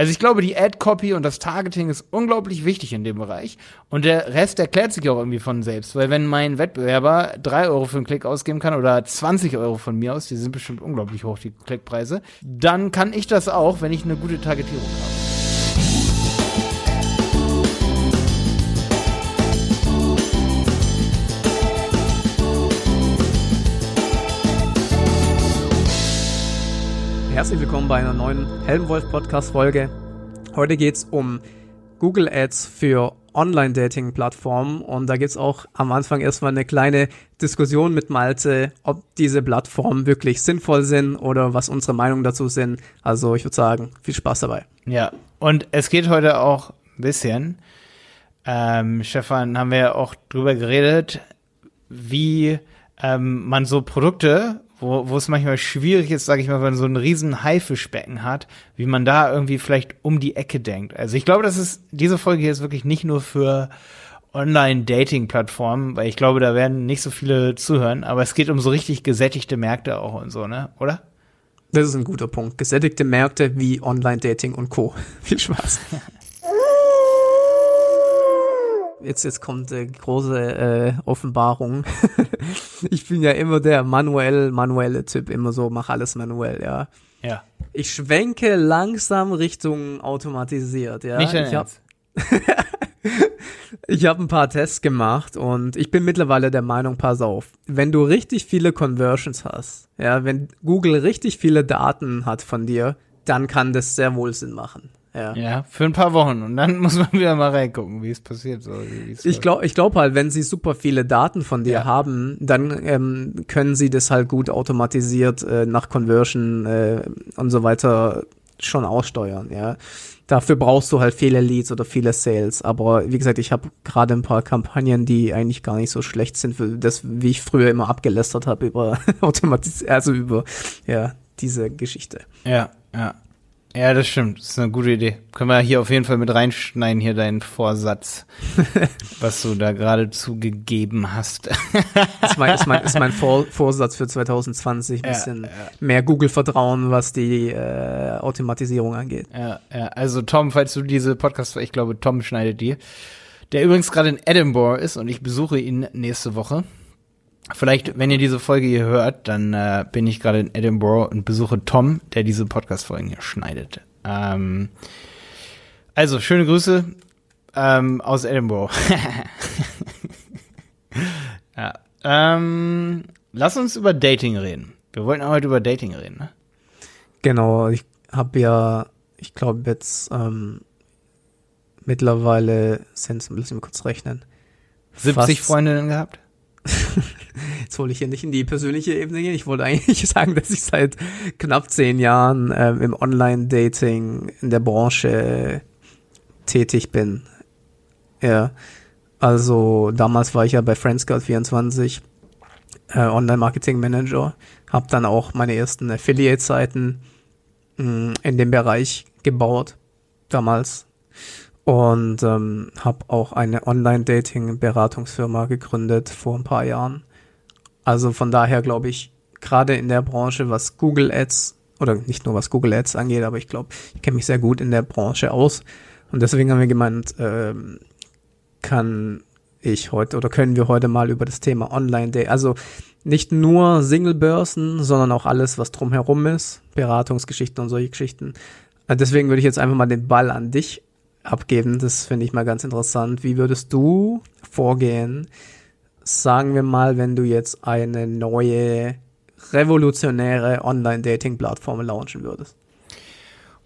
Also ich glaube, die Ad-Copy und das Targeting ist unglaublich wichtig in dem Bereich. Und der Rest erklärt sich auch irgendwie von selbst. Weil wenn mein Wettbewerber drei Euro für einen Klick ausgeben kann oder 20 Euro von mir aus, die sind bestimmt unglaublich hoch, die Klickpreise, dann kann ich das auch, wenn ich eine gute Targetierung habe. Herzlich willkommen bei einer neuen Helmwolf Podcast Folge. Heute geht es um Google Ads für Online-Dating-Plattformen und da gibt es auch am Anfang erstmal eine kleine Diskussion mit Malte, ob diese Plattformen wirklich sinnvoll sind oder was unsere Meinungen dazu sind. Also ich würde sagen, viel Spaß dabei. Ja, und es geht heute auch ein bisschen, ähm, Stefan, haben wir ja auch drüber geredet, wie ähm, man so Produkte wo, wo es manchmal schwierig ist, sage ich mal, wenn man so ein riesen Haifischbecken hat, wie man da irgendwie vielleicht um die Ecke denkt. Also ich glaube, das ist, diese Folge hier ist wirklich nicht nur für Online-Dating-Plattformen, weil ich glaube, da werden nicht so viele zuhören, aber es geht um so richtig gesättigte Märkte auch und so, ne? Oder? Das ist ein guter Punkt. Gesättigte Märkte wie Online-Dating und Co. Viel Spaß. jetzt, jetzt kommt äh, große äh, Offenbarung. ich bin ja immer der manuell, manuelle Typ, immer so, mach alles manuell, ja. Ja. Ich schwenke langsam Richtung automatisiert, ja. Nicht ich habe ich hab ein paar Tests gemacht und ich bin mittlerweile der Meinung, pass auf, wenn du richtig viele Conversions hast, ja, wenn Google richtig viele Daten hat von dir, dann kann das sehr wohl Sinn machen. Ja. ja, für ein paar Wochen und dann muss man wieder mal reingucken, wie es passiert. So, ich glaube ich glaub halt, wenn sie super viele Daten von dir ja. haben, dann ähm, können sie das halt gut automatisiert äh, nach Conversion äh, und so weiter schon aussteuern, ja. Dafür brauchst du halt viele Leads oder viele Sales. Aber wie gesagt, ich habe gerade ein paar Kampagnen, die eigentlich gar nicht so schlecht sind, für das, wie ich früher immer abgelästert habe über Automatis also über ja, diese Geschichte. Ja, ja. Ja, das stimmt. Das ist eine gute Idee. Können wir hier auf jeden Fall mit reinschneiden, hier deinen Vorsatz, was du da gerade zugegeben hast. ist mein, ist mein, ist mein Vor Vorsatz für 2020, ein bisschen ja. mehr Google-Vertrauen, was die äh, Automatisierung angeht. Ja, ja, also Tom, falls du diese Podcast, ich glaube, Tom schneidet die, der übrigens gerade in Edinburgh ist und ich besuche ihn nächste Woche. Vielleicht, wenn ihr diese Folge hier hört, dann äh, bin ich gerade in Edinburgh und besuche Tom, der diese Podcast-Folgen hier schneidet. Ähm, also, schöne Grüße ähm, aus Edinburgh. ja. Ähm, lass uns über Dating reden. Wir wollten heute über Dating reden, ne? Genau, ich habe ja, ich glaube jetzt ähm, mittlerweile, sind müssen wir kurz rechnen. 70 Freundinnen gehabt? Jetzt wollte ich hier nicht in die persönliche Ebene gehen. Ich wollte eigentlich sagen, dass ich seit knapp zehn Jahren ähm, im Online-Dating in der Branche tätig bin. Ja. Also damals war ich ja bei Friendscout24 äh, Online-Marketing-Manager, habe dann auch meine ersten Affiliate-Seiten mm, in dem Bereich gebaut, damals. Und ähm, habe auch eine Online-Dating-Beratungsfirma gegründet vor ein paar Jahren. Also von daher glaube ich, gerade in der Branche, was Google Ads oder nicht nur was Google Ads angeht, aber ich glaube, ich kenne mich sehr gut in der Branche aus. Und deswegen haben wir gemeint, ähm, kann ich heute oder können wir heute mal über das Thema Online Day, also nicht nur Single-Börsen, sondern auch alles, was drumherum ist, Beratungsgeschichten und solche Geschichten. Äh, deswegen würde ich jetzt einfach mal den Ball an dich abgeben. Das finde ich mal ganz interessant. Wie würdest du vorgehen, sagen wir mal, wenn du jetzt eine neue revolutionäre Online-Dating-Plattform launchen würdest?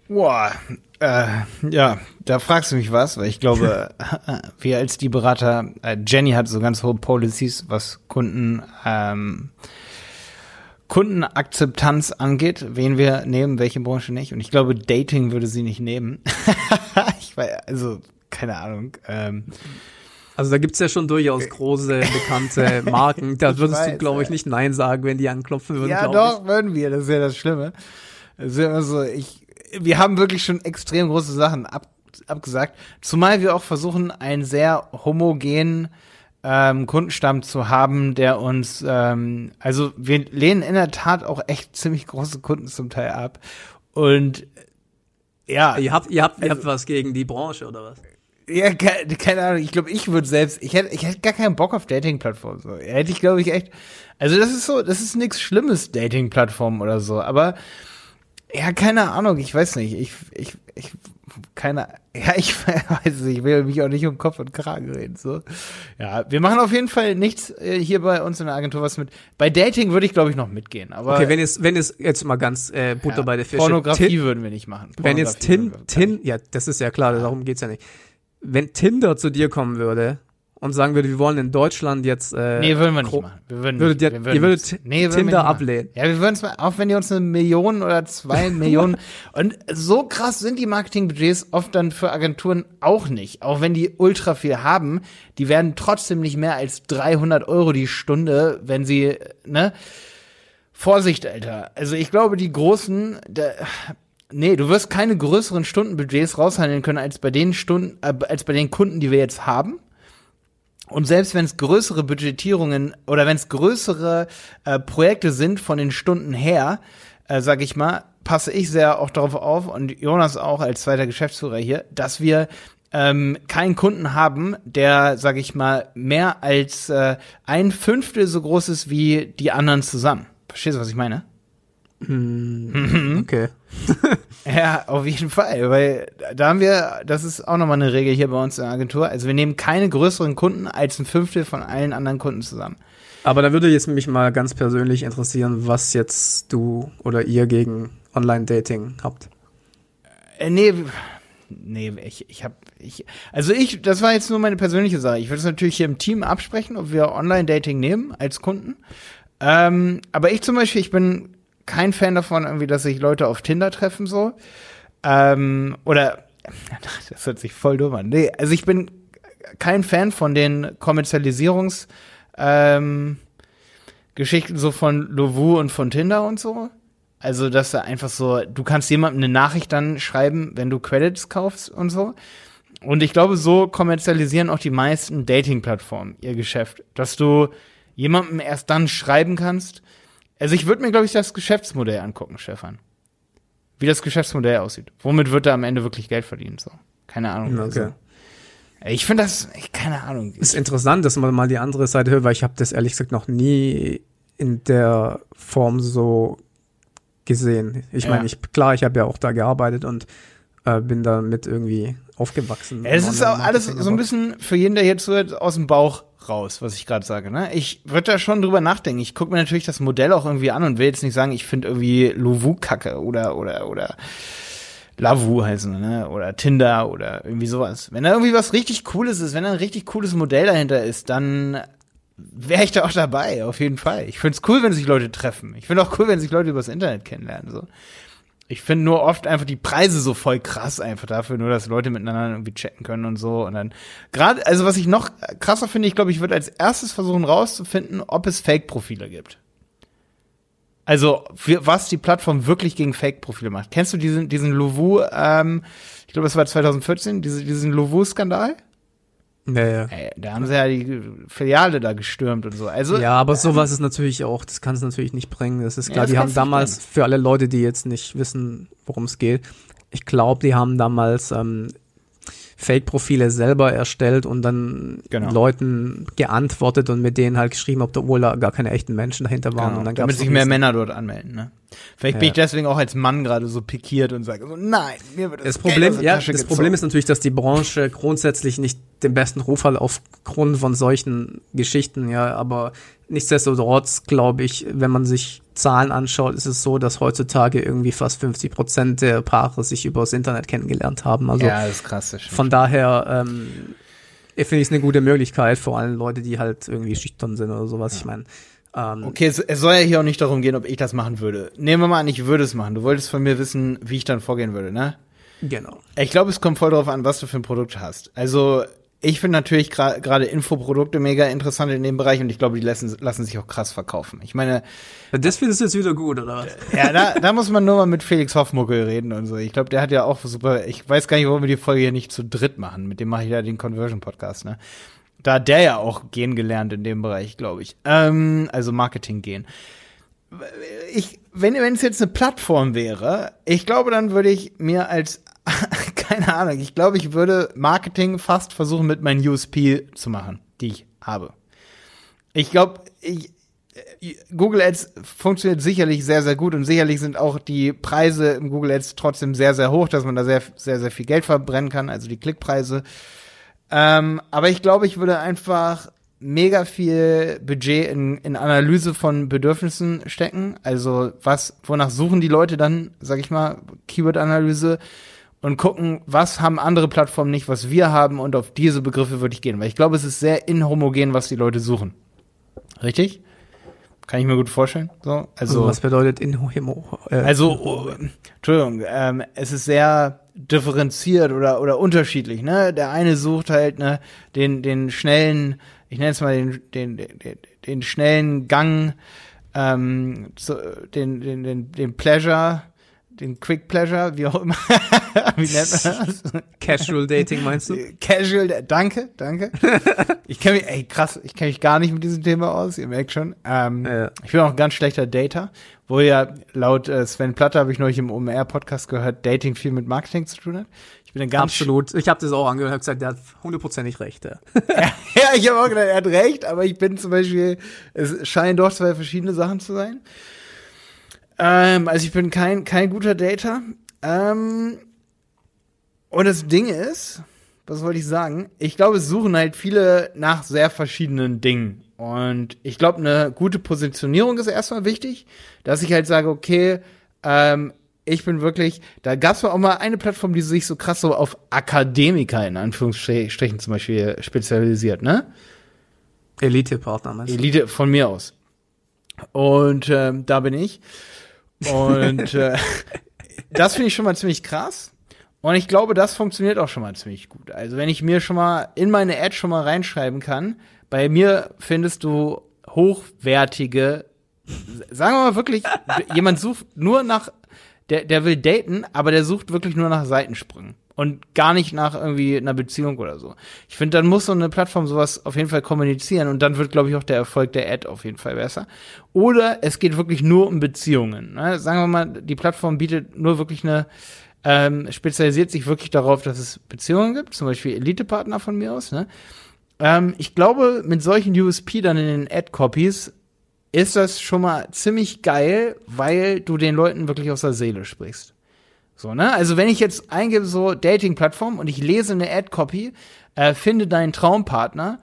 Boah, äh, ja, da fragst du mich was, weil ich glaube, wir als die Berater, äh, Jenny hat so ganz hohe Policies, was Kunden, ähm, Kundenakzeptanz angeht, wen wir nehmen, welche Branche nicht. Und ich glaube, Dating würde sie nicht nehmen. ich weiß, also, keine Ahnung. Ähm, also da gibt's ja schon durchaus große, bekannte Marken. Da würdest weiß, du, glaube ich, nicht Nein sagen, wenn die anklopfen würden. Ja, doch, ich. würden wir. Das ist ja das Schlimme. Das ja so, ich, wir haben wirklich schon extrem große Sachen ab, abgesagt. Zumal wir auch versuchen, einen sehr homogenen ähm, Kundenstamm zu haben, der uns, ähm, also wir lehnen in der Tat auch echt ziemlich große Kunden zum Teil ab. Und Ja. Ihr habt, ihr habt, ihr habt was gegen die Branche, oder was? Ja, ke- keine Ahnung, ich glaube, ich würde selbst, ich hätte, ich hätte gar keinen Bock auf Dating-Plattformen. So. Hätte ich, glaube ich, echt. Also das ist so, das ist nichts Schlimmes, Dating-Plattformen oder so, aber ja, keine Ahnung, ich weiß nicht. Ich, ich, ich, keine, ja, ich weiß nicht, ich will mich auch nicht um Kopf und Kragen reden. So. Ja, wir machen auf jeden Fall nichts äh, hier bei uns in der Agentur was mit. Bei Dating würde ich, glaube ich, noch mitgehen. Aber Okay, wenn es, wenn es jetzt mal ganz äh, Butter ja, bei der Fische. Pornografie Tin- würden wir nicht machen. wenn jetzt Tin, Tin, ja, das ist ja klar, darum geht's ja nicht. Wenn Tinder zu dir kommen würde und sagen würde, wir wollen in Deutschland jetzt, äh, Nee, würden wir nicht machen. Wir würden Würdet nicht, ihr- wir würden ihr würdet wir Tinder ablehnen? Ja, wir würden es mal, auch wenn die uns eine Million oder zwei Millionen und so krass sind die Marketingbudgets oft dann für Agenturen auch nicht. Auch wenn die ultra viel haben, die werden trotzdem nicht mehr als 300 Euro die Stunde, wenn sie, ne? Vorsicht, Alter. Also ich glaube, die großen, da, nee, du wirst keine größeren Stundenbudgets raushandeln können als bei den Stunden, äh, als bei den Kunden, die wir jetzt haben. Und selbst wenn es größere Budgetierungen oder wenn es größere äh, Projekte sind von den Stunden her, äh, sage ich mal, passe ich sehr auch darauf auf und Jonas auch als zweiter Geschäftsführer hier, dass wir ähm, keinen Kunden haben, der, sage ich mal, mehr als äh, ein Fünftel so groß ist wie die anderen zusammen. Verstehst du, was ich meine? Okay. Ja, auf jeden Fall, weil da haben wir, das ist auch nochmal eine Regel hier bei uns in der Agentur, also wir nehmen keine größeren Kunden als ein Fünftel von allen anderen Kunden zusammen. Aber da würde jetzt mich mal ganz persönlich interessieren, was jetzt du oder ihr gegen Online-Dating habt. Äh, nee, nee, ich, ich hab, ich, also ich, das war jetzt nur meine persönliche Sache. Ich würde es natürlich hier im Team absprechen, ob wir Online-Dating nehmen als Kunden. Ähm, aber ich zum Beispiel, ich bin kein Fan davon, irgendwie, dass sich Leute auf Tinder treffen, so. Ähm, oder, das hört sich voll dumm an. Nee, also ich bin kein Fan von den Kommerzialisierungs, ähm, so von Lovu und von Tinder und so. Also, dass da einfach so, du kannst jemandem eine Nachricht dann schreiben, wenn du Credits kaufst und so. Und ich glaube, so kommerzialisieren auch die meisten Dating-Plattformen ihr Geschäft, dass du jemandem erst dann schreiben kannst. Also ich würde mir, glaube ich, das Geschäftsmodell angucken, Stefan. Wie das Geschäftsmodell aussieht. Womit wird er am Ende wirklich Geld verdienen? So. Keine Ahnung. Okay. Also, ich finde das, ich, keine Ahnung. ist interessant, dass man mal die andere Seite hört, weil ich habe das ehrlich gesagt noch nie in der Form so gesehen. Ich Ja. meine, ich klar, ich habe ja auch da gearbeitet und äh, bin damit irgendwie aufgewachsen. Ja, es ist auch alles so ein bisschen für jeden, der hier zuhört, aus dem Bauch raus, was ich gerade sage. Ne? Ich würde da schon drüber nachdenken. Ich gucke mir natürlich das Modell auch irgendwie an und will jetzt nicht sagen, ich finde irgendwie Lovu kacke oder oder oder Lavu heißen, ne? Oder Tinder oder irgendwie sowas. Wenn da irgendwie was richtig Cooles ist, wenn da ein richtig cooles Modell dahinter ist, dann wäre ich da auch dabei, auf jeden Fall. Ich finde es cool, wenn sich Leute treffen. Ich finde auch cool, wenn sich Leute übers Internet kennenlernen. So. Ich finde nur oft einfach die Preise so voll krass einfach dafür, nur dass Leute miteinander irgendwie chatten können und so. Und dann gerade, also was ich noch krasser finde, ich glaube, ich würde als erstes versuchen rauszufinden, ob es Fake-Profile gibt. Also für, was die Plattform wirklich gegen Fake-Profile macht. Kennst du diesen diesen Lovu? Ähm, ich glaube, das war 2014, diese, diesen Lovu-Skandal. Ja, ja. Ey, da haben sie ja die Filiale da gestürmt und so. Also Ja, aber sowas ist natürlich auch, das kann es natürlich nicht bringen. Das ist Ja, klar, das die haben damals, für alle Leute, die jetzt nicht wissen, worum es geht, ich glaube, die haben damals ähm, Fake-Profile selber erstellt und dann Genau. Leuten geantwortet und mit denen halt geschrieben, obwohl da gar keine echten Menschen dahinter waren. Genau, und dann damit sich mehr Männer dort anmelden. Ne? Vielleicht bin Ja. ich deswegen auch als Mann gerade so pikiert und sage so, nein, mir wird Das Geld Problem, aus der ja, Tasche das gezogen. Problem ist natürlich, dass die Branche grundsätzlich nicht den besten Ruf hat aufgrund von solchen Geschichten, ja, aber nichtsdestotrotz glaube ich, wenn man sich Zahlen anschaut, ist es so, dass heutzutage irgendwie fast 50 Prozent der Paare sich übers Internet kennengelernt haben. Also ja, das ist krass. Das von daher ähm, finde ich es eine gute Möglichkeit, vor allem Leute, die halt irgendwie schüchtern sind oder sowas. Ich meine, ähm, Okay, es, es soll ja hier auch nicht darum gehen, ob ich das machen würde. Nehmen wir mal an, ich würde es machen. Du wolltest von mir wissen, wie ich dann vorgehen würde, ne? genau. Ich glaube, es kommt voll darauf an, was du für ein Produkt hast. Also, ich finde natürlich gra- gerade Infoprodukte mega interessant in dem Bereich und ich glaube, die lassen, lassen sich auch krass verkaufen. Ich meine, Das findest du jetzt wieder gut, oder was? ja, da, da muss man nur mal mit Felix Hoffmuckel reden und so. Ich glaube, der hat ja auch super, ich weiß gar nicht, warum wir die Folge hier nicht zu dritt machen. Mit dem mache ich ja den Conversion-Podcast, ne? Da hat der ja auch gehen gelernt in dem Bereich, glaube ich. Ähm, also Marketing gehen. Ich, wenn es jetzt eine Plattform wäre, ich glaube, dann würde ich mir als keine Ahnung. Ich glaube, ich würde Marketing fast versuchen, mit meinen USP zu machen, die ich habe. Ich glaube, ich, äh, Google Ads funktioniert sicherlich sehr, sehr gut und sicherlich sind auch die Preise im Google Ads trotzdem sehr, sehr hoch, dass man da sehr, sehr, sehr viel Geld verbrennen kann, also die Klickpreise. Ähm, aber ich glaube, ich würde einfach mega viel Budget in, in Analyse von Bedürfnissen stecken. Also was, wonach suchen die Leute dann, sag ich mal, Keyword-Analyse und gucken, was haben andere Plattformen nicht, was wir haben und auf diese Begriffe würde ich gehen. Weil ich glaube, es ist sehr inhomogen, was die Leute suchen. Richtig? Kann ich mir gut vorstellen. So, also was bedeutet inhomo? Äh, also, oh, Entschuldigung, ähm, es ist sehr differenziert oder oder unterschiedlich. Ne, der eine sucht halt ne den den schnellen ich nenne es mal den, den, den, den schnellen Gang, ähm, so, den, den, den, den Pleasure, den Quick Pleasure, wie auch immer. wie nennt man das? Casual Dating meinst du? Casual, danke, danke. ich kenne mich, ey krass, ich kenne mich gar nicht mit diesem Thema aus, ihr merkt schon. Ähm, ja. Ich bin auch ein ganz schlechter Dater, wo ja laut äh, Sven Platter habe ich neulich im OMR-Podcast gehört, Dating viel mit Marketing zu tun hat bin ein ganz Absolut. Ich habe das auch angehört und gesagt, der hat hundertprozentig recht. Ja, ja ich habe auch gedacht, er hat recht, aber ich bin zum Beispiel, es scheinen doch zwei verschiedene Sachen zu sein. Ähm, also ich bin kein, kein guter Dater. Ähm, und das Ding ist, was wollte ich sagen? Ich glaube, es suchen halt viele nach sehr verschiedenen Dingen. Und ich glaube, eine gute Positionierung ist erstmal wichtig, dass ich halt sage, okay, ähm, ich bin wirklich, da gab es auch mal eine Plattform, die sich so krass so auf Akademiker in Anführungsstrichen zum Beispiel spezialisiert, ne? Elite-Partner, meinst du? Elite von mir aus. Und ähm, da bin ich. Und äh, das finde ich schon mal ziemlich krass. Und ich glaube, das funktioniert auch schon mal ziemlich gut. Also wenn ich mir schon mal in meine Ad schon mal reinschreiben kann, bei mir findest du hochwertige, sagen wir mal wirklich, jemand sucht nur nach der, der will daten, aber der sucht wirklich nur nach Seitensprüngen und gar nicht nach irgendwie einer Beziehung oder so. Ich finde, dann muss so eine Plattform sowas auf jeden Fall kommunizieren und dann wird, glaube ich, auch der Erfolg der Ad auf jeden Fall besser. Oder es geht wirklich nur um Beziehungen. Ne? Sagen wir mal, die Plattform bietet nur wirklich eine, ähm, spezialisiert sich wirklich darauf, dass es Beziehungen gibt, zum Beispiel Elite-Partner von mir aus. Ne? Ähm, ich glaube, mit solchen USP dann in den Ad-Copies ist das schon mal ziemlich geil, weil du den Leuten wirklich aus der Seele sprichst. So, ne? Also wenn ich jetzt eingebe so Dating-Plattform und ich lese eine Ad-Copy, äh, finde deinen Traumpartner,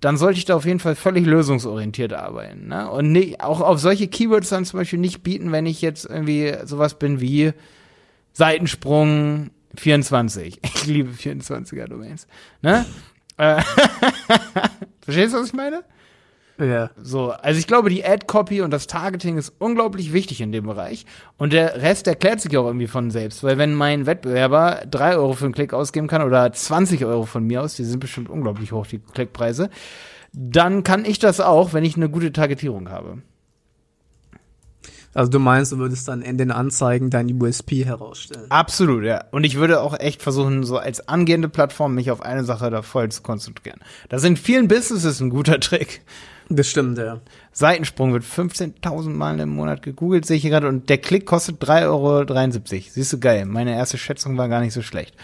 dann sollte ich da auf jeden Fall völlig lösungsorientiert arbeiten. Ne? Und nicht, auch auf solche Keywords dann zum Beispiel nicht bieten, wenn ich jetzt irgendwie sowas bin wie Seitensprung 24. Ich liebe 24er Domains. Ne? Äh, Verstehst du, was ich meine? Ja. So, also ich glaube, die Ad-Copy und das Targeting ist unglaublich wichtig in dem Bereich. Und der Rest erklärt sich auch irgendwie von selbst. Weil wenn mein Wettbewerber drei Euro für einen Klick ausgeben kann oder 20 Euro von mir aus, die sind bestimmt unglaublich hoch, die Klickpreise, dann kann ich das auch, wenn ich eine gute Targetierung habe. Also du meinst, du würdest dann in den Anzeigen dein USP herausstellen? Absolut, ja. Und ich würde auch echt versuchen, so als angehende Plattform mich auf eine Sache da voll zu konzentrieren. Das sind vielen Businesses ein guter Trick. Das stimmt, ja. Seitensprung wird 15.000 Mal im Monat gegoogelt, sehe ich hier gerade, und der Klick kostet 3,73 Euro. Siehst du, geil. Meine erste Schätzung war gar nicht so schlecht.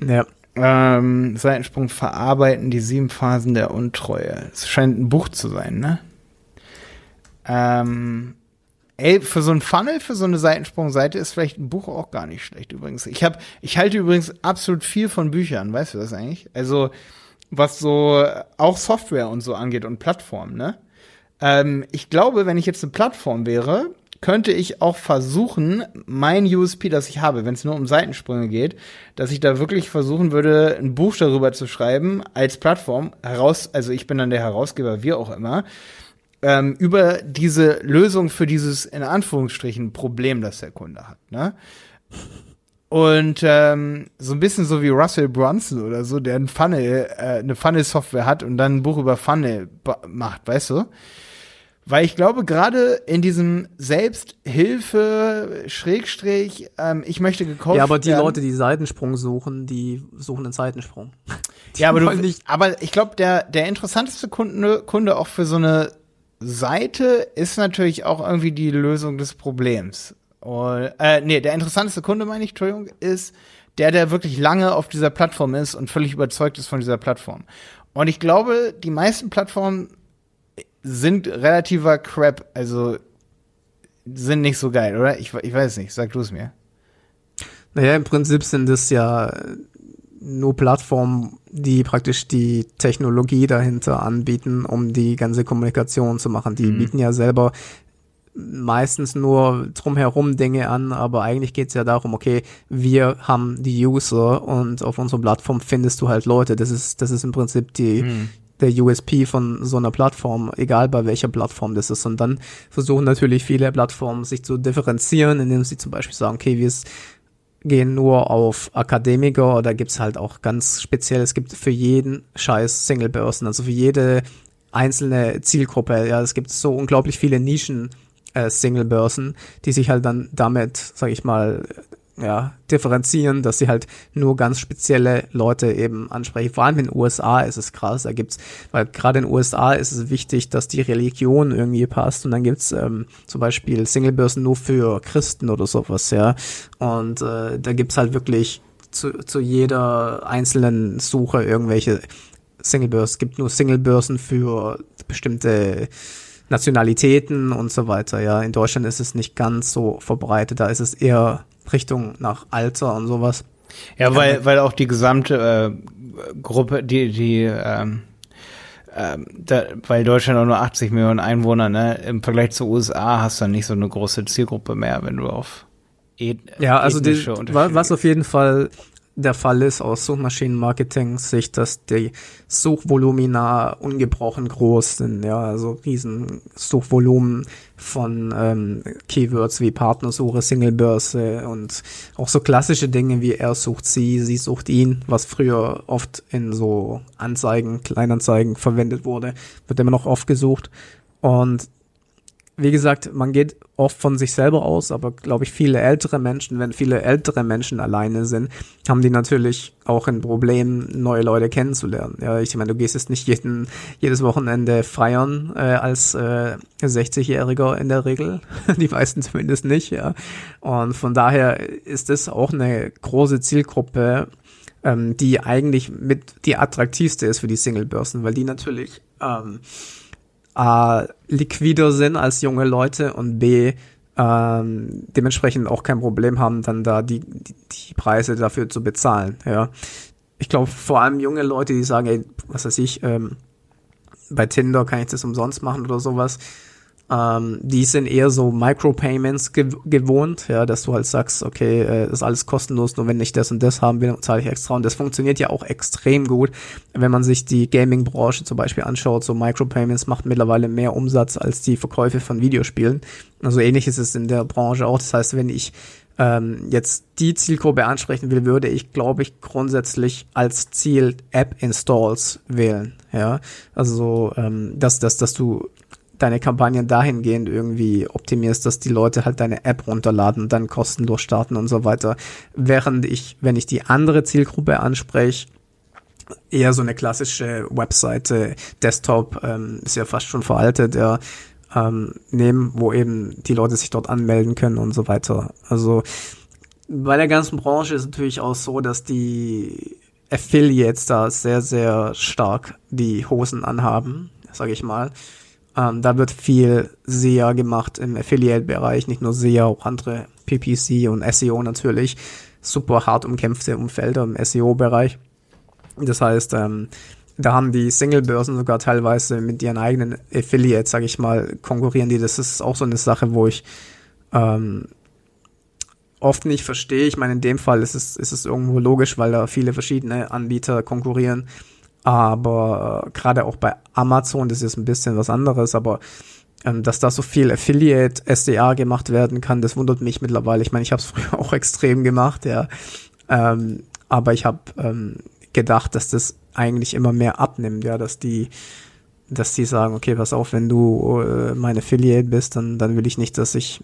Ja. Ähm, Seitensprung verarbeiten die sieben Phasen der Untreue. Es scheint ein Buch zu sein, ne? Ähm, ey, für so ein Funnel, für so eine Seitensprungseite ist vielleicht ein Buch auch gar nicht schlecht übrigens. Ich habe, ich halte übrigens absolut viel von Büchern, weißt du das eigentlich? Also, was so auch Software und so angeht und Plattformen, ne? Ähm, ich glaube, wenn ich jetzt eine Plattform wäre, könnte ich auch versuchen, mein USP, das ich habe, wenn es nur um Seitensprünge geht, dass ich da wirklich versuchen würde, ein Buch darüber zu schreiben als Plattform heraus, also ich bin dann der Herausgeber, wir auch immer, ähm, über diese Lösung für dieses in Anführungsstrichen Problem, das der Kunde hat. Ne? Und ähm, so ein bisschen so wie Russell Brunson oder so, der ein Funnel, äh, eine Funnel-Software hat und dann ein Buch über Funnel macht, weißt du? Weil ich glaube, gerade in diesem Selbsthilfe, Schrägstrich, ähm, ich möchte gecoacht Ja, aber die werden. Leute, die Seitensprung suchen, die suchen einen Seitensprung. Die ja, aber du, nicht aber ich glaube, der, der interessanteste Kunde, Kunde auch für so eine Seite ist natürlich auch irgendwie die Lösung des Problems. Und, äh, nee, der interessanteste Kunde, meine ich, Entschuldigung, ist der, der wirklich lange auf dieser Plattform ist und völlig überzeugt ist von dieser Plattform. Und ich glaube, die meisten Plattformen sind relativer Crap, also sind nicht so geil, oder? Ich, ich weiß nicht, sag du es mir. Naja, im Prinzip sind es ja nur Plattformen, die praktisch die Technologie dahinter anbieten, um die ganze Kommunikation zu machen. Die mhm. bieten ja selber meistens nur drumherum Dinge an, aber eigentlich geht's ja darum, okay, wir haben die User und auf unserer Plattform findest du halt Leute. Das ist, das ist im Prinzip die, mhm. der USP von so einer Plattform, egal bei welcher Plattform das ist. Und dann versuchen natürlich viele Plattformen sich zu differenzieren, indem sie zum Beispiel sagen, okay, wir gehen nur auf Akademiker oder gibt's halt auch ganz speziell, es gibt für jeden Scheiß Single-Börsen, also für jede einzelne Zielgruppe. Ja, es gibt so unglaublich viele Nischen äh, Single-Börsen, die sich halt dann damit, sag ich mal, ja, differenzieren, dass sie halt nur ganz spezielle Leute eben ansprechen. Vor allem in den USA ist es krass, da gibt's, weil gerade in den USA ist es wichtig, dass die Religion irgendwie passt und dann gibt's ähm, zum Beispiel Singlebörsen nur für Christen oder sowas, ja. Und äh, da gibt's halt wirklich zu, zu jeder einzelnen Suche irgendwelche Singlebörsen. Es gibt nur Singlebörsen für bestimmte Nationalitäten und so weiter. Ja, in Deutschland ist es nicht ganz so verbreitet. Da ist es eher Richtung nach Alter und sowas. Ja, weil, weil auch die gesamte äh, Gruppe, die, die, ähm, ähm, da, weil Deutschland auch nur 80 Millionen Einwohner, ne, im Vergleich zu USA hast du dann nicht so eine große Zielgruppe mehr, wenn du auf et Ja, also die, was auf jeden Fall der Fall ist aus Suchmaschinenmarketing-Sicht, dass die Suchvolumina ungebrochen groß sind, ja, also riesen Suchvolumen von ähm, Keywords wie Partnersuche, Singlebörse und auch so klassische Dinge wie er sucht sie, sie sucht ihn, was früher oft in so Anzeigen, Kleinanzeigen verwendet wurde, wird immer noch oft gesucht. Und wie gesagt, man geht oft von sich selber aus, aber glaube ich, viele ältere Menschen, wenn viele ältere Menschen alleine sind, haben die natürlich auch ein Problem, neue Leute kennenzulernen. Ja, ich meine, du gehst jetzt nicht jeden, jedes Wochenende feiern äh, als äh, 60-Jähriger in der Regel, die meisten zumindest nicht, ja. Und von daher ist es auch eine große Zielgruppe, ähm, die eigentlich mit die attraktivste ist für die Single-Börsen, weil die natürlich ähm, A, liquider sind als junge Leute und B, ähm, dementsprechend auch kein Problem haben, dann da die, die, die Preise dafür zu bezahlen. Ja. Ich glaube, vor allem junge Leute, die sagen, ey, was weiß ich, ähm, bei Tinder kann ich das umsonst machen oder sowas, ähm, die sind eher so Micropayments gew gewohnt, ja, dass du halt sagst, okay, äh, ist alles kostenlos, nur wenn ich das und das haben will, zahle ich extra. Und das funktioniert ja auch extrem gut, wenn man sich die Gaming-Branche zum Beispiel anschaut. So Micropayments macht mittlerweile mehr Umsatz als die Verkäufe von Videospielen. Also ähnlich ist es in der Branche auch. Das heißt, wenn ich ähm, jetzt die Zielgruppe ansprechen will, würde ich, glaube ich, grundsätzlich als Ziel App-Installs wählen. Ja, also ähm, dass, dass, dass du deine Kampagnen dahingehend irgendwie optimierst, dass die Leute halt deine App runterladen und dann kostenlos starten und so weiter. Während ich, wenn ich die andere Zielgruppe anspreche, eher so eine klassische Webseite, Desktop, ähm, ist ja fast schon veraltet, ja, ähm, nehmen, wo eben die Leute sich dort anmelden können und so weiter. Also bei der ganzen Branche ist natürlich auch so, dass die Affiliates da sehr, sehr stark die Hosen anhaben, sage ich mal. Ähm, da wird viel SEA gemacht im Affiliate-Bereich, nicht nur SEA, auch andere PPC und SEO natürlich. Super hart umkämpfte Umfelder im SEO-Bereich. Das heißt, ähm, da haben die Single-Börsen sogar teilweise mit ihren eigenen Affiliates, sag ich mal, konkurrieren die. Das ist auch so eine Sache, wo ich ähm, oft nicht verstehe. Ich meine, in dem Fall ist es, ist es irgendwo logisch, weil da viele verschiedene Anbieter konkurrieren. Aber äh, gerade auch bei Amazon, das ist ein bisschen was anderes, aber ähm, dass da so viel Affiliate, SDA gemacht werden kann, das wundert mich mittlerweile. Ich meine, ich habe es früher auch extrem gemacht, ja. Ähm, aber ich habe ähm, gedacht, dass das eigentlich immer mehr abnimmt, ja, dass die dass die sagen, okay, pass auf, wenn du äh, mein Affiliate bist, dann, dann will ich nicht, dass ich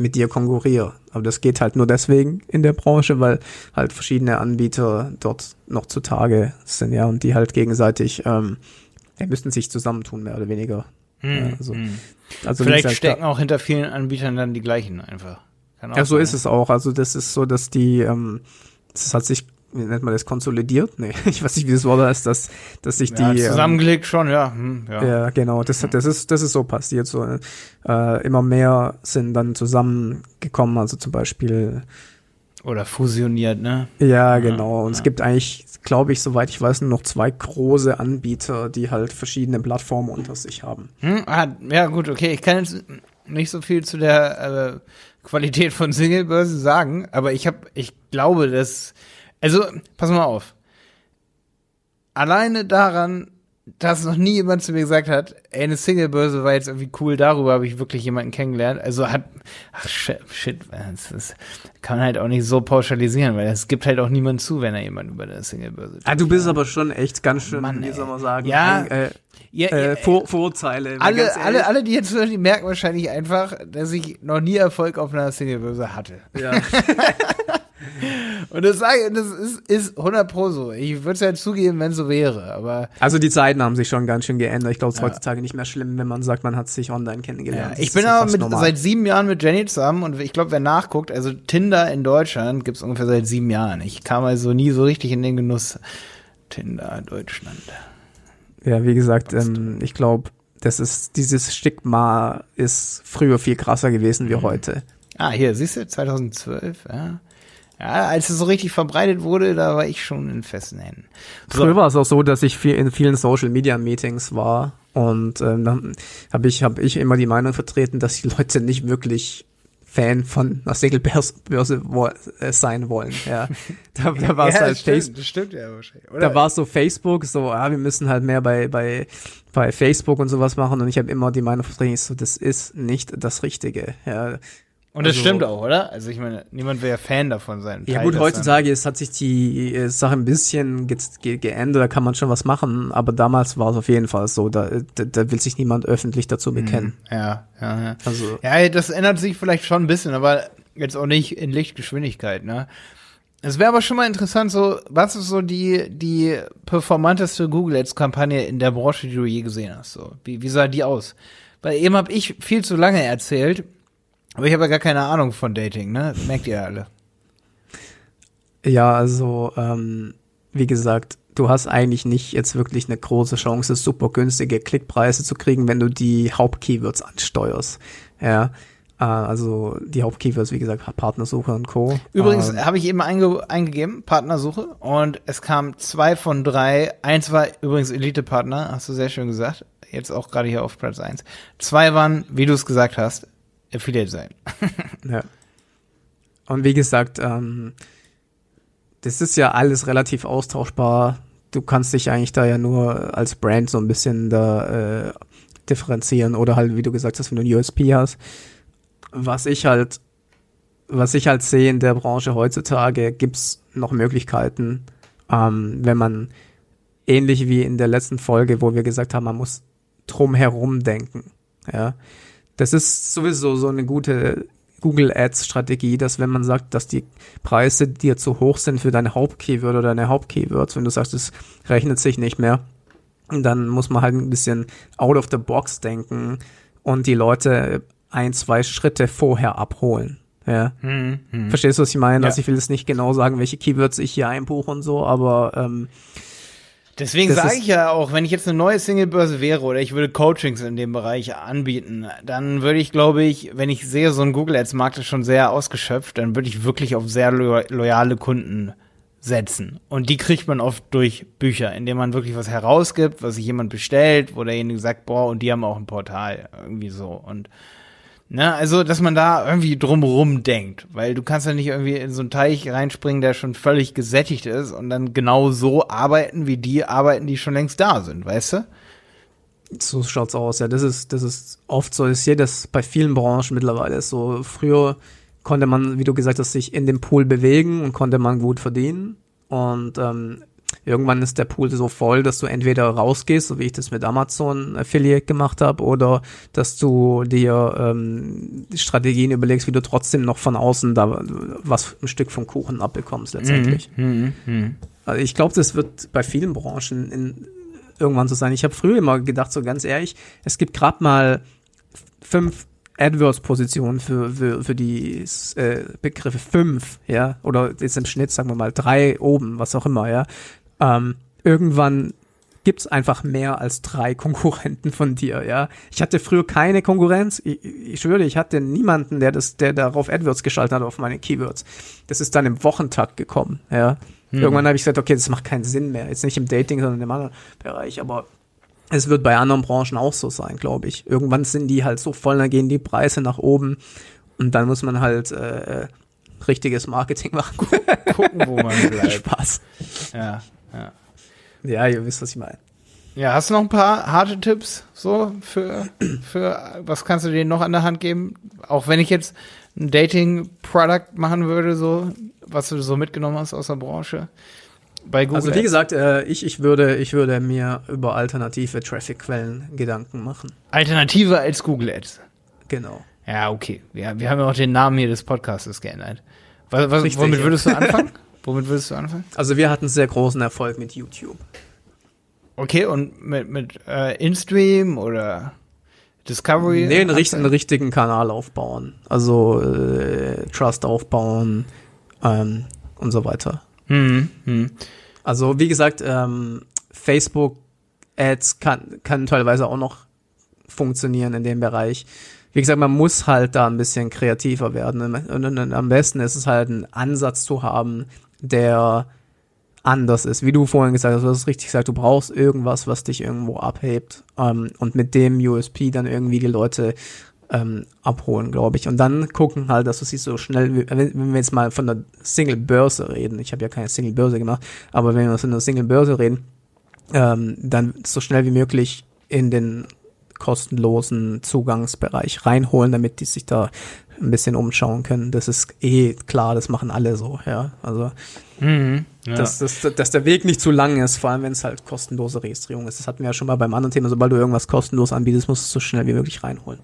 mit dir konkurriere. Aber das geht halt nur deswegen in der Branche, weil halt verschiedene Anbieter dort noch zutage sind, ja, und die halt gegenseitig, ähm, die müssten sich zusammentun, mehr oder weniger. Hm, ja, also, hm. also Vielleicht stecken auch hinter vielen Anbietern dann die gleichen einfach. ja, so ist es auch. Also das ist so, dass die, ähm, das hat sich, wie nennt man das, konsolidiert? Nee, ich weiß nicht, wie das Wort heißt, dass, dass sich Ja, die. ähm, zusammengelegt schon, ja. Hm, ja. Ja, genau, das, das, ist, das ist so passiert. So, äh, immer mehr sind dann zusammengekommen, also zum Beispiel, Oder fusioniert, ne? ja, genau. Und es ja. gibt eigentlich, glaube ich, soweit ich weiß, nur noch zwei große Anbieter, die halt verschiedene Plattformen unter sich haben. Hm, ah, ja, gut, okay. Ich kann jetzt nicht so viel zu der äh, Qualität von Singlebörsen sagen, aber ich habe, ich glaube, dass, also, pass mal auf. Alleine daran, dass noch nie jemand zu mir gesagt hat, ey, eine Singlebörse war jetzt irgendwie cool, darüber habe ich wirklich jemanden kennengelernt. Also hat, ach shit, shit das, das kann man halt auch nicht so pauschalisieren, weil es gibt halt auch niemand zu, wenn er jemanden über eine Singlebörse Ah, du bist aber schon echt ganz schön, Mann, wie soll man sagen, Ja. äh, Ja, äh, ja, Vor Vorurteile. alle, alle, alle, die jetzt hören, die merken wahrscheinlich einfach, dass ich noch nie Erfolg auf einer Singlebörse hatte. Ja. Und das das ist, ist 100 pro so. Ich würde es ja zugeben, wenn es so wäre, aber Also die Zeiten haben sich schon ganz schön geändert. Ich glaube, es ist Ja. heutzutage nicht mehr schlimm, wenn man sagt, man hat sich online ja, kennengelernt. Das ich bin ja aber mit, seit sieben Jahren mit Jenny zusammen und ich glaube, wer nachguckt, also Tinder in Deutschland gibt's ungefähr seit sieben Jahren. Ich kam also nie so richtig in den Genuss. Tinder Deutschland. Ja, wie gesagt, ähm, ich glaube, das ist, dieses Stigma ist früher viel krasser gewesen Mhm. wie heute. Ah, hier, siehst du, 2012, ja. Ja, als es so richtig verbreitet wurde, da war ich schon in festen Händen. So. Früher war es auch so, dass ich viel, in vielen Social Media Meetings war und ähm, dann habe ich, hab ich immer die Meinung vertreten, dass die Leute nicht wirklich Fan von einer Segelbörse wo, äh, sein wollen. Ja. Da, da war es ja, halt Facebook. das stimmt ja wahrscheinlich. Oder? Da war es so Facebook, so, ja, wir müssen halt mehr bei, bei, bei Facebook und sowas machen und ich habe immer die Meinung vertreten, so, das ist nicht das Richtige. Ja, Und das also- stimmt auch, oder? Also ich meine, niemand will ja Fan davon sein. Ja gut, heutzutage es hat sich die äh, Sache ein bisschen ge ge geändert, da kann man schon was machen, aber damals war es auf jeden Fall so, da, da, da will sich niemand öffentlich dazu dann- bekennen. Ja, ja, ja. Also Ja, das ändert sich vielleicht schon ein bisschen, aber jetzt auch nicht in Lichtgeschwindigkeit, ne? Es wäre aber schon mal interessant, so, was ist so die, die performanteste Google Ads-Kampagne in der Branche, die du je gesehen hast? So, wie, wie sah die aus? Weil eben habe ich viel zu lange erzählt, aber ich habe ja gar keine Ahnung von Dating, ne? Das merkt ihr ja alle. ja, also ähm, wie gesagt, du hast eigentlich nicht jetzt wirklich eine große Chance, super günstige Klickpreise zu kriegen, wenn du die Hauptkeywords ansteuerst. Ja, äh, also die Hauptkeywords, wie gesagt, Partnersuche und Co. Übrigens Ähm, habe ich eben einge eingegeben, Partnersuche, und es kam zwei von drei. Eins war übrigens Elite-Partner, hast du sehr schön gesagt. Jetzt auch gerade hier auf Platz eins. Zwei waren, wie du es gesagt hast, Affiliate sein. Ja. Und wie gesagt, ähm, das ist ja alles relativ austauschbar. Du kannst dich eigentlich da ja nur als Brand so ein bisschen da äh, differenzieren oder halt, wie du gesagt hast, wenn du ein USP hast. Was ich halt, was ich halt sehe in der Branche heutzutage, gibt's noch Möglichkeiten, ähm, wenn man ähnlich wie in der letzten Folge, wo wir gesagt haben, man muss drumherum denken. Ja, das ist sowieso so eine gute Google Ads Strategie, dass wenn man sagt, dass die Preise dir zu hoch sind für deine Hauptkeyword oder deine Hauptkeywords, wenn du sagst, es rechnet sich nicht mehr, dann muss man halt ein bisschen out of the box denken und die Leute ein, zwei Schritte vorher abholen. Ja. Hm, hm. Verstehst du, was ich meine? Ja. Also ich will jetzt nicht genau sagen, welche Keywords ich hier einbuche und so, aber ähm, Deswegen sage ich ja auch, wenn ich jetzt eine neue Singlebörse wäre oder ich würde Coachings in dem Bereich anbieten, dann würde ich, glaube ich, wenn ich sehe, so ein Google Ads Markt ist schon sehr ausgeschöpft, dann würde ich wirklich auf sehr lo loyale Kunden setzen. Und die kriegt man oft durch Bücher, indem man wirklich was herausgibt, was sich jemand bestellt, wo derjenige sagt, boah, und die haben auch ein Portal, irgendwie so. Und Ne, also, dass man da irgendwie drumrum denkt, weil du kannst ja nicht irgendwie in so einen Teich reinspringen, der schon völlig gesättigt ist und dann genau so arbeiten, wie die arbeiten, die schon längst da sind, weißt du? So schaut's aus, ja. Das ist, das ist oft so. Ich sehe das bei vielen Branchen mittlerweile so. Früher konnte man, wie du gesagt hast, sich in dem Pool bewegen und konnte man gut verdienen. Und ähm, irgendwann ist der Pool so voll, dass du entweder rausgehst, so wie ich das mit Amazon Affiliate gemacht habe, oder dass du dir ähm, Strategien überlegst, wie du trotzdem noch von außen da was ein Stück vom Kuchen abbekommst letztendlich. Mhm, mhm. Also ich glaube, das wird bei vielen Branchen in, irgendwann so sein. Ich habe früher immer gedacht, so ganz ehrlich, es gibt gerade mal fünf AdWords-Position für, für, für die äh, Begriffe fünf, ja, oder jetzt im Schnitt, sagen wir mal, drei oben, was auch immer, ja. Ähm, irgendwann gibt's einfach mehr als drei Konkurrenten von dir, ja. Ich hatte früher keine Konkurrenz. Ich, ich schwöre, ich hatte niemanden, der das, der darauf AdWords geschaltet hat auf meine Keywords. Das ist dann im Wochentakt gekommen, ja. Hm. Irgendwann habe ich gesagt, okay, das macht keinen Sinn mehr. Jetzt nicht im Dating, sondern im anderen Bereich, aber es wird bei anderen Branchen auch so sein, glaube ich. Irgendwann sind die halt so voll, dann gehen die Preise nach oben und dann muss man halt äh, richtiges Marketing machen. Gucken, wo man bleibt. Spaß. Ja, ja. Ja, ihr wisst, was ich meine. Ja, hast du noch ein paar harte Tipps so für, für was kannst du denen noch an der Hand geben? Auch wenn ich jetzt ein Dating-Product machen würde, so, was du so mitgenommen hast aus der Branche. Bei Google. Also wie gesagt, äh, ich, ich, würde, ich würde mir über alternative Traffic-Quellen Gedanken machen. Alternative als Google Ads. Genau. Ja, okay. Ja, wir haben ja auch den Namen hier des Podcasts geändert. Was, was, Richtig, womit würdest du anfangen? womit würdest du anfangen? Also wir hatten sehr großen Erfolg mit YouTube. Okay, und mit, mit äh, InStream oder Discovery? Nee, einen, richt einen richtigen Kanal aufbauen. Also äh, Trust aufbauen ähm, und so weiter. Hm, hm. Also wie gesagt, ähm, Facebook Ads kann, kann teilweise auch noch funktionieren in dem Bereich. Wie gesagt, man muss halt da ein bisschen kreativer werden. Und, und, und am besten ist es halt, einen Ansatz zu haben, der anders ist. Wie du vorhin gesagt hast, du hast richtig gesagt, du brauchst irgendwas, was dich irgendwo abhebt ähm, und mit dem USP dann irgendwie die Leute ähm, abholen, glaube ich. Und dann gucken halt, dass du sie so schnell, wie- wenn, wenn wir jetzt mal von der Single-Börse reden, ich habe ja keine Single-Börse gemacht, aber wenn wir von der Single-Börse reden, ähm, dann so schnell wie möglich in den kostenlosen Zugangsbereich reinholen, damit die sich da ein bisschen umschauen können. Das ist eh klar, das machen alle so, ja. Also Mhm. Ja. dass, dass, dass der Weg nicht zu lang ist, vor allem wenn es halt kostenlose Registrierung ist. Das hatten wir ja schon mal beim anderen Thema. Sobald du irgendwas kostenlos anbietest, musst du es so schnell wie möglich reinholen.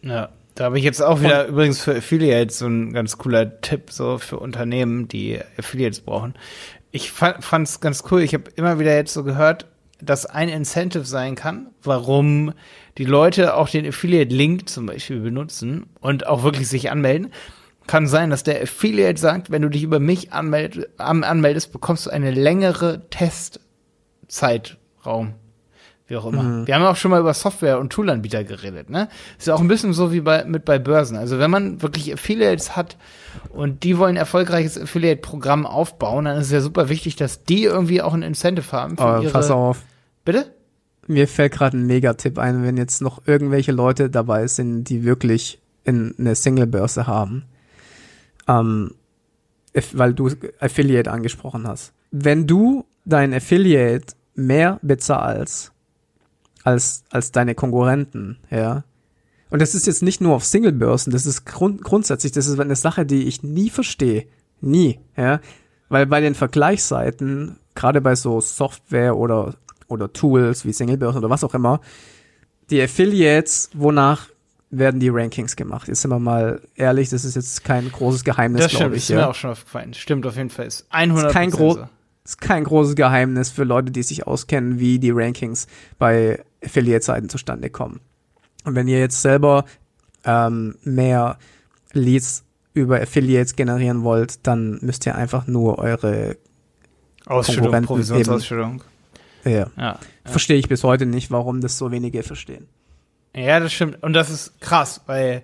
Ja, da habe ich jetzt auch wieder übrigens für Affiliates so ein ganz cooler Tipp so für Unternehmen, die Affiliates brauchen. Ich fand es ganz cool. Ich habe immer wieder jetzt so gehört, dass ein Incentive sein kann, warum die Leute auch den Affiliate-Link zum Beispiel benutzen und auch wirklich sich anmelden. Kann sein, dass der Affiliate sagt, wenn du dich über mich anmeld an anmeldest, bekommst du eine längere Testzeitraum. Wie auch immer. Wir haben auch schon mal über Software und Toolanbieter geredet, ne? Ist ja auch ein bisschen so wie bei, mit bei Börsen. Also wenn man wirklich Affiliates hat und die wollen ein erfolgreiches Affiliate-Programm aufbauen, dann ist es ja super wichtig, dass die irgendwie auch ein Incentive haben für Aber ihre. pass auf, Bitte? Mir fällt gerade ein Megatipp ein, wenn jetzt noch irgendwelche Leute dabei sind, die wirklich in eine Single-Börse haben. Ähm, weil du Affiliate angesprochen hast. Wenn du dein Affiliate mehr bezahlst als, als deine Konkurrenten, ja, und das ist jetzt nicht nur auf Single-Börsen, das ist grund grundsätzlich, das ist eine Sache, die ich nie verstehe. Nie, ja. Weil bei den Vergleichsseiten, gerade bei so Software oder, oder Tools wie Singlebörsen oder was auch immer, die Affiliates, wonach werden die Rankings gemacht? Jetzt sind wir mal ehrlich, das ist jetzt kein großes Geheimnis, Das stimmt, glaube ist ich. mir Ja. auch schon aufgefallen. Stimmt auf jeden Fall. Ist 100 Ist kein gro- so. ist kein großes Geheimnis für Leute, die sich auskennen, wie die Rankings bei Affiliate-Seiten zustande kommen. Und wenn ihr jetzt selber ähm, mehr Leads über Affiliates generieren wollt, dann müsst ihr einfach nur eure, Ausschüttung, Provisionsausschüttung. Ja, Ja. verstehe ich bis heute nicht, warum das so wenige verstehen. Ja, das stimmt. Und das ist krass, weil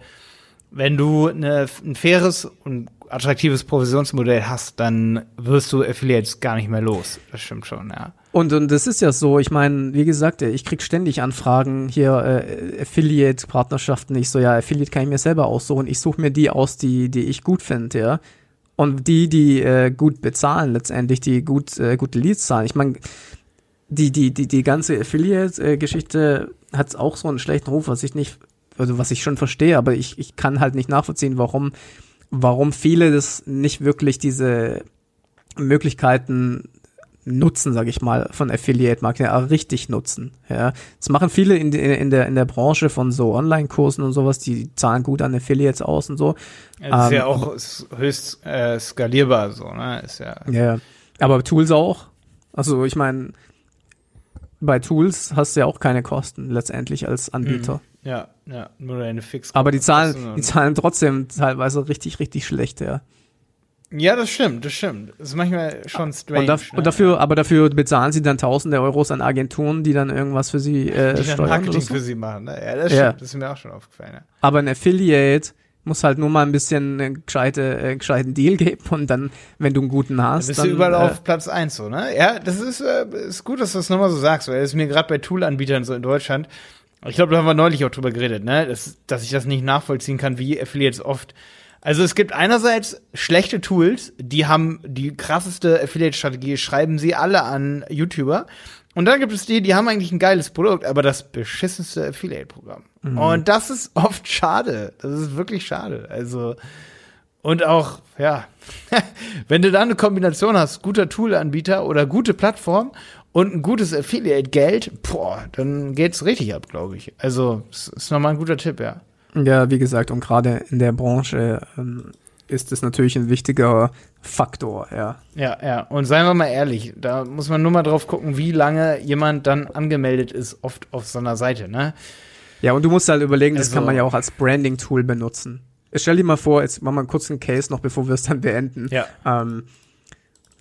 wenn du eine, ein faires und attraktives Provisionsmodell hast, dann wirst du Affiliates gar nicht mehr los. Das stimmt schon, ja. Und, und das ist ja so, ich meine, wie gesagt, ich krieg ständig Anfragen hier, äh, Affiliate-Partnerschaften. Ich so, ja, Affiliate kann ich mir selber aussuchen. Ich suche mir die aus, die, die ich gut finde, ja. Und die, die äh, gut bezahlen, letztendlich, die gut, äh, gute Leads zahlen. Ich meine, die, die, die, die ganze Affiliate-Geschichte hat auch so einen schlechten Ruf, was ich nicht, also was ich schon verstehe, aber ich, ich kann halt nicht nachvollziehen, warum, warum viele das nicht wirklich diese Möglichkeiten nutzen, sage ich mal, von Affiliate Marketing, aber richtig nutzen. Ja, das machen viele in, in, in der in der Branche von so Online-Kursen und sowas, die zahlen gut an Affiliates aus und so. Das ist Ähm, ja auch höchst äh, skalierbar so, ne? Ist ja. Ja, aber Tools auch. Also ich meine, bei Tools hast du ja auch keine Kosten letztendlich als Anbieter. Mhm. Ja, ja, nur eine Fix. Aber die zahlen, die zahlen trotzdem teilweise richtig, richtig schlecht, ja. Ja, das stimmt, das stimmt. Das ist manchmal schon strange. Und, da, ne? und dafür, aber dafür bezahlen sie dann tausende Euros an Agenturen, die dann irgendwas für sie äh, die dann steuern Marketing so. für sie machen. Ne? Ja, das Ja. stimmt. Das ist mir auch schon aufgefallen. Ja. Aber ein Affiliate muss halt nur mal ein bisschen einen gescheite, äh, gescheiten Deal geben und dann, wenn du einen guten hast, bist dann, du überall äh, auf Platz eins so, ne? Ja, das ist, äh, ist gut, dass du das nochmal so sagst, weil das ist mir gerade bei Tool-Anbietern so in Deutschland, ich glaube, da haben wir neulich auch drüber geredet, ne? Das, dass ich das nicht nachvollziehen kann, wie Affiliates oft. Also es gibt einerseits schlechte Tools, die haben die krasseste Affiliate-Strategie, schreiben sie alle an YouTuber. Und dann gibt es die, die haben eigentlich ein geiles Produkt, aber das beschissenste Affiliate-Programm. Und das ist oft schade. Das ist wirklich schade. Also, und auch, ja, wenn du da eine Kombination hast, guter Tool-Anbieter oder gute Plattform und ein gutes Affiliate-Geld, boah, dann geht's richtig ab, glaube ich. Also, es ist nochmal ein guter Tipp, ja. Ja, wie gesagt, und gerade in der Branche ähm, ist es natürlich ein wichtiger Faktor, ja. Ja, ja. Und seien wir mal ehrlich, da muss man nur mal drauf gucken, wie lange jemand dann angemeldet ist, oft auf so einer Seite, ne? Ja, und du musst halt überlegen, das Also- kann man ja auch als Branding-Tool benutzen. Stell dir mal vor, jetzt machen wir einen kurzen Case noch, bevor wir es dann beenden. Ja. Ähm,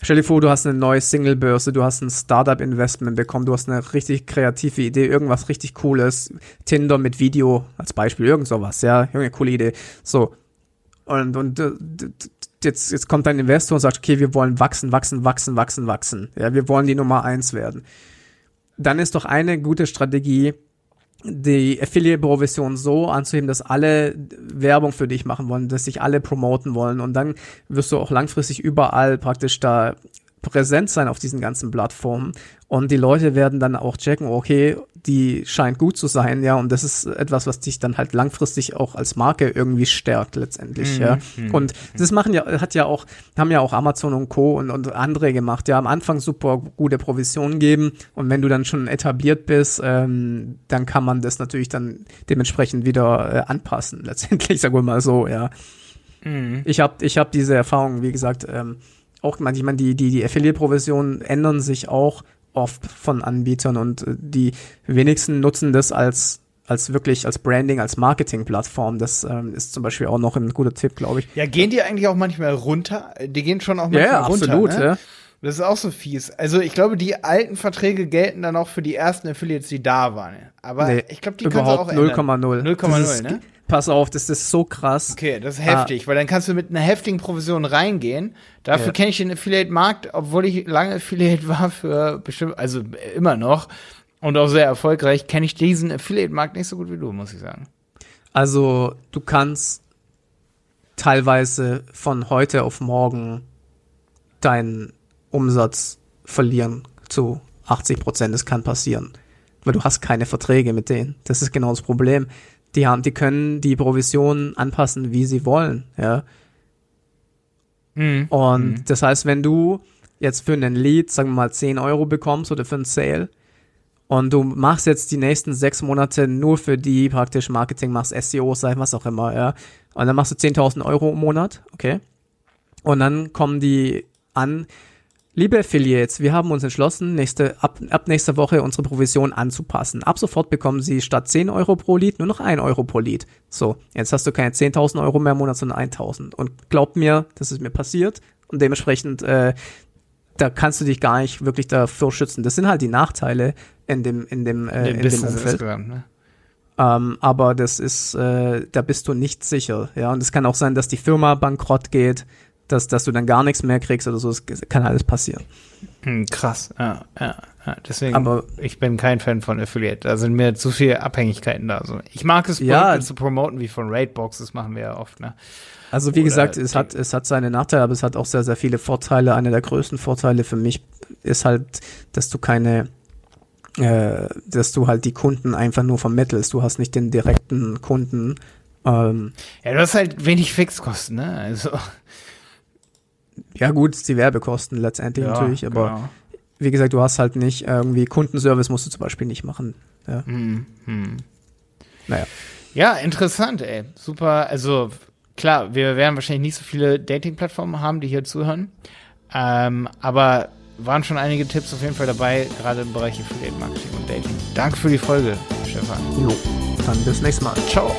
stell dir vor, du hast eine neue Single-Börse, du hast ein Startup-Investment bekommen, du hast eine richtig kreative Idee, irgendwas richtig Cooles, Tinder mit Video als Beispiel, irgend sowas, ja, irgendeine coole Idee. So. Und, und äh, jetzt, jetzt kommt dein Investor und sagt, okay, wir wollen wachsen, wachsen, wachsen, wachsen, wachsen. Ja, wir wollen die Nummer eins werden. Dann ist doch eine gute Strategie, die Affiliate-Provision so anzuheben, dass alle Werbung für dich machen wollen, dass sich alle promoten wollen. Und dann wirst du auch langfristig überall praktisch da präsent sein auf diesen ganzen Plattformen. Und die Leute werden dann auch checken, okay, die scheint gut zu sein, ja, und das ist etwas, was dich dann halt langfristig auch als Marke irgendwie stärkt letztendlich, ja. Und das machen ja, hat ja auch, haben ja auch Amazon und Co. und, und andere gemacht, ja, am Anfang super gute Provisionen geben und wenn du dann schon etabliert bist, ähm, dann kann man das natürlich dann dementsprechend wieder äh, anpassen, letztendlich, sagen wir mal so, ja. Ich habe ich hab diese Erfahrung, wie gesagt, ähm, auch manchmal, ich meine, die, die, die Affiliate-Provisionen ändern sich auch oft von Anbietern und äh, die wenigsten nutzen das als, als wirklich als Branding, als Marketing-Plattform. Das ähm, ist zum Beispiel auch noch ein guter Tipp, glaube ich. Ja, gehen die eigentlich auch manchmal runter? Die gehen schon auch Ja, manchmal ja, runter. absolut, ne? ja. Das ist auch so fies. Also ich glaube, die alten Verträge gelten dann auch für die ersten Affiliates, die da waren. Aber Nee, ich glaube, die kannst du auch überhaupt ändern. 0,0. 0,0, Das ist- ne? Pass auf, das ist so krass. Okay, das ist heftig, weil dann kannst du mit einer heftigen Provision reingehen. Dafür Ja. kenne ich den Affiliate-Markt, obwohl ich lange Affiliate war für bestimmt, also immer noch und auch sehr erfolgreich, kenne ich diesen Affiliate-Markt nicht so gut wie du, muss ich sagen. Also du kannst teilweise von heute auf morgen deinen Umsatz verlieren zu 80 Prozent. Das kann passieren, weil du hast keine Verträge mit denen. Das ist genau das Problem. Die haben, die können die Provisionen anpassen, wie sie wollen. Ja. Mhm. Und das heißt, wenn du jetzt für einen Lead, sagen wir mal, 10 Euro bekommst oder für einen Sale und du machst jetzt die nächsten sechs Monate nur für die praktisch Marketing, machst SEO, sei was auch immer, ja, und dann machst du 10.000 Euro im Monat, okay, und dann kommen die an, liebe Affiliates, wir haben uns entschlossen, nächste, ab, ab nächster Woche unsere Provision anzupassen. Ab sofort bekommen sie statt 10 Euro pro Lead nur noch 1 Euro pro Lead. So, jetzt hast du keine 10.000 Euro mehr im Monat, sondern 1.000. Und glaub mir, das ist mir passiert und dementsprechend, äh, da kannst du dich gar nicht wirklich dafür schützen. Das sind halt die Nachteile in dem, in dem, äh, Dem in dem Umfeld. ne? Ähm, aber das ist, äh, da bist du nicht sicher. Ja, und es kann auch sein, dass die Firma bankrott geht, dass, dass du dann gar nichts mehr kriegst oder so. Es kann alles passieren. Hm, krass, ja, ja, ja. Deswegen, Aber- ich bin kein Fan von Affiliate. Da sind mir zu viele Abhängigkeiten da. So. Ich mag es, Ja. Zu promoten, wie von Raidbox, das machen wir ja oft, ne? Also wie Oder gesagt, es hat, es hat seine Nachteile, aber es hat auch sehr, sehr viele Vorteile. Einer der größten Vorteile für mich ist halt, dass du keine, äh, dass du halt die Kunden einfach nur vermittelst. Du hast nicht den direkten Kunden. Ähm, Ja, du hast halt wenig Fixkosten, ne? Also, ja gut, die Werbekosten letztendlich ja, natürlich, aber genau. wie gesagt, du hast halt nicht irgendwie Kundenservice musst du zum Beispiel nicht machen. Ja, Hm, hm. naja. Ja, interessant, ey. Super. Also, klar, wir werden wahrscheinlich nicht so viele Dating-Plattformen haben, die hier zuhören. Ähm, aber waren schon einige Tipps auf jeden Fall dabei, gerade im Bereich Affiliate Marketing und Dating. Danke für die Folge, Stefan. Jo, dann bis nächstes Mal. Ciao.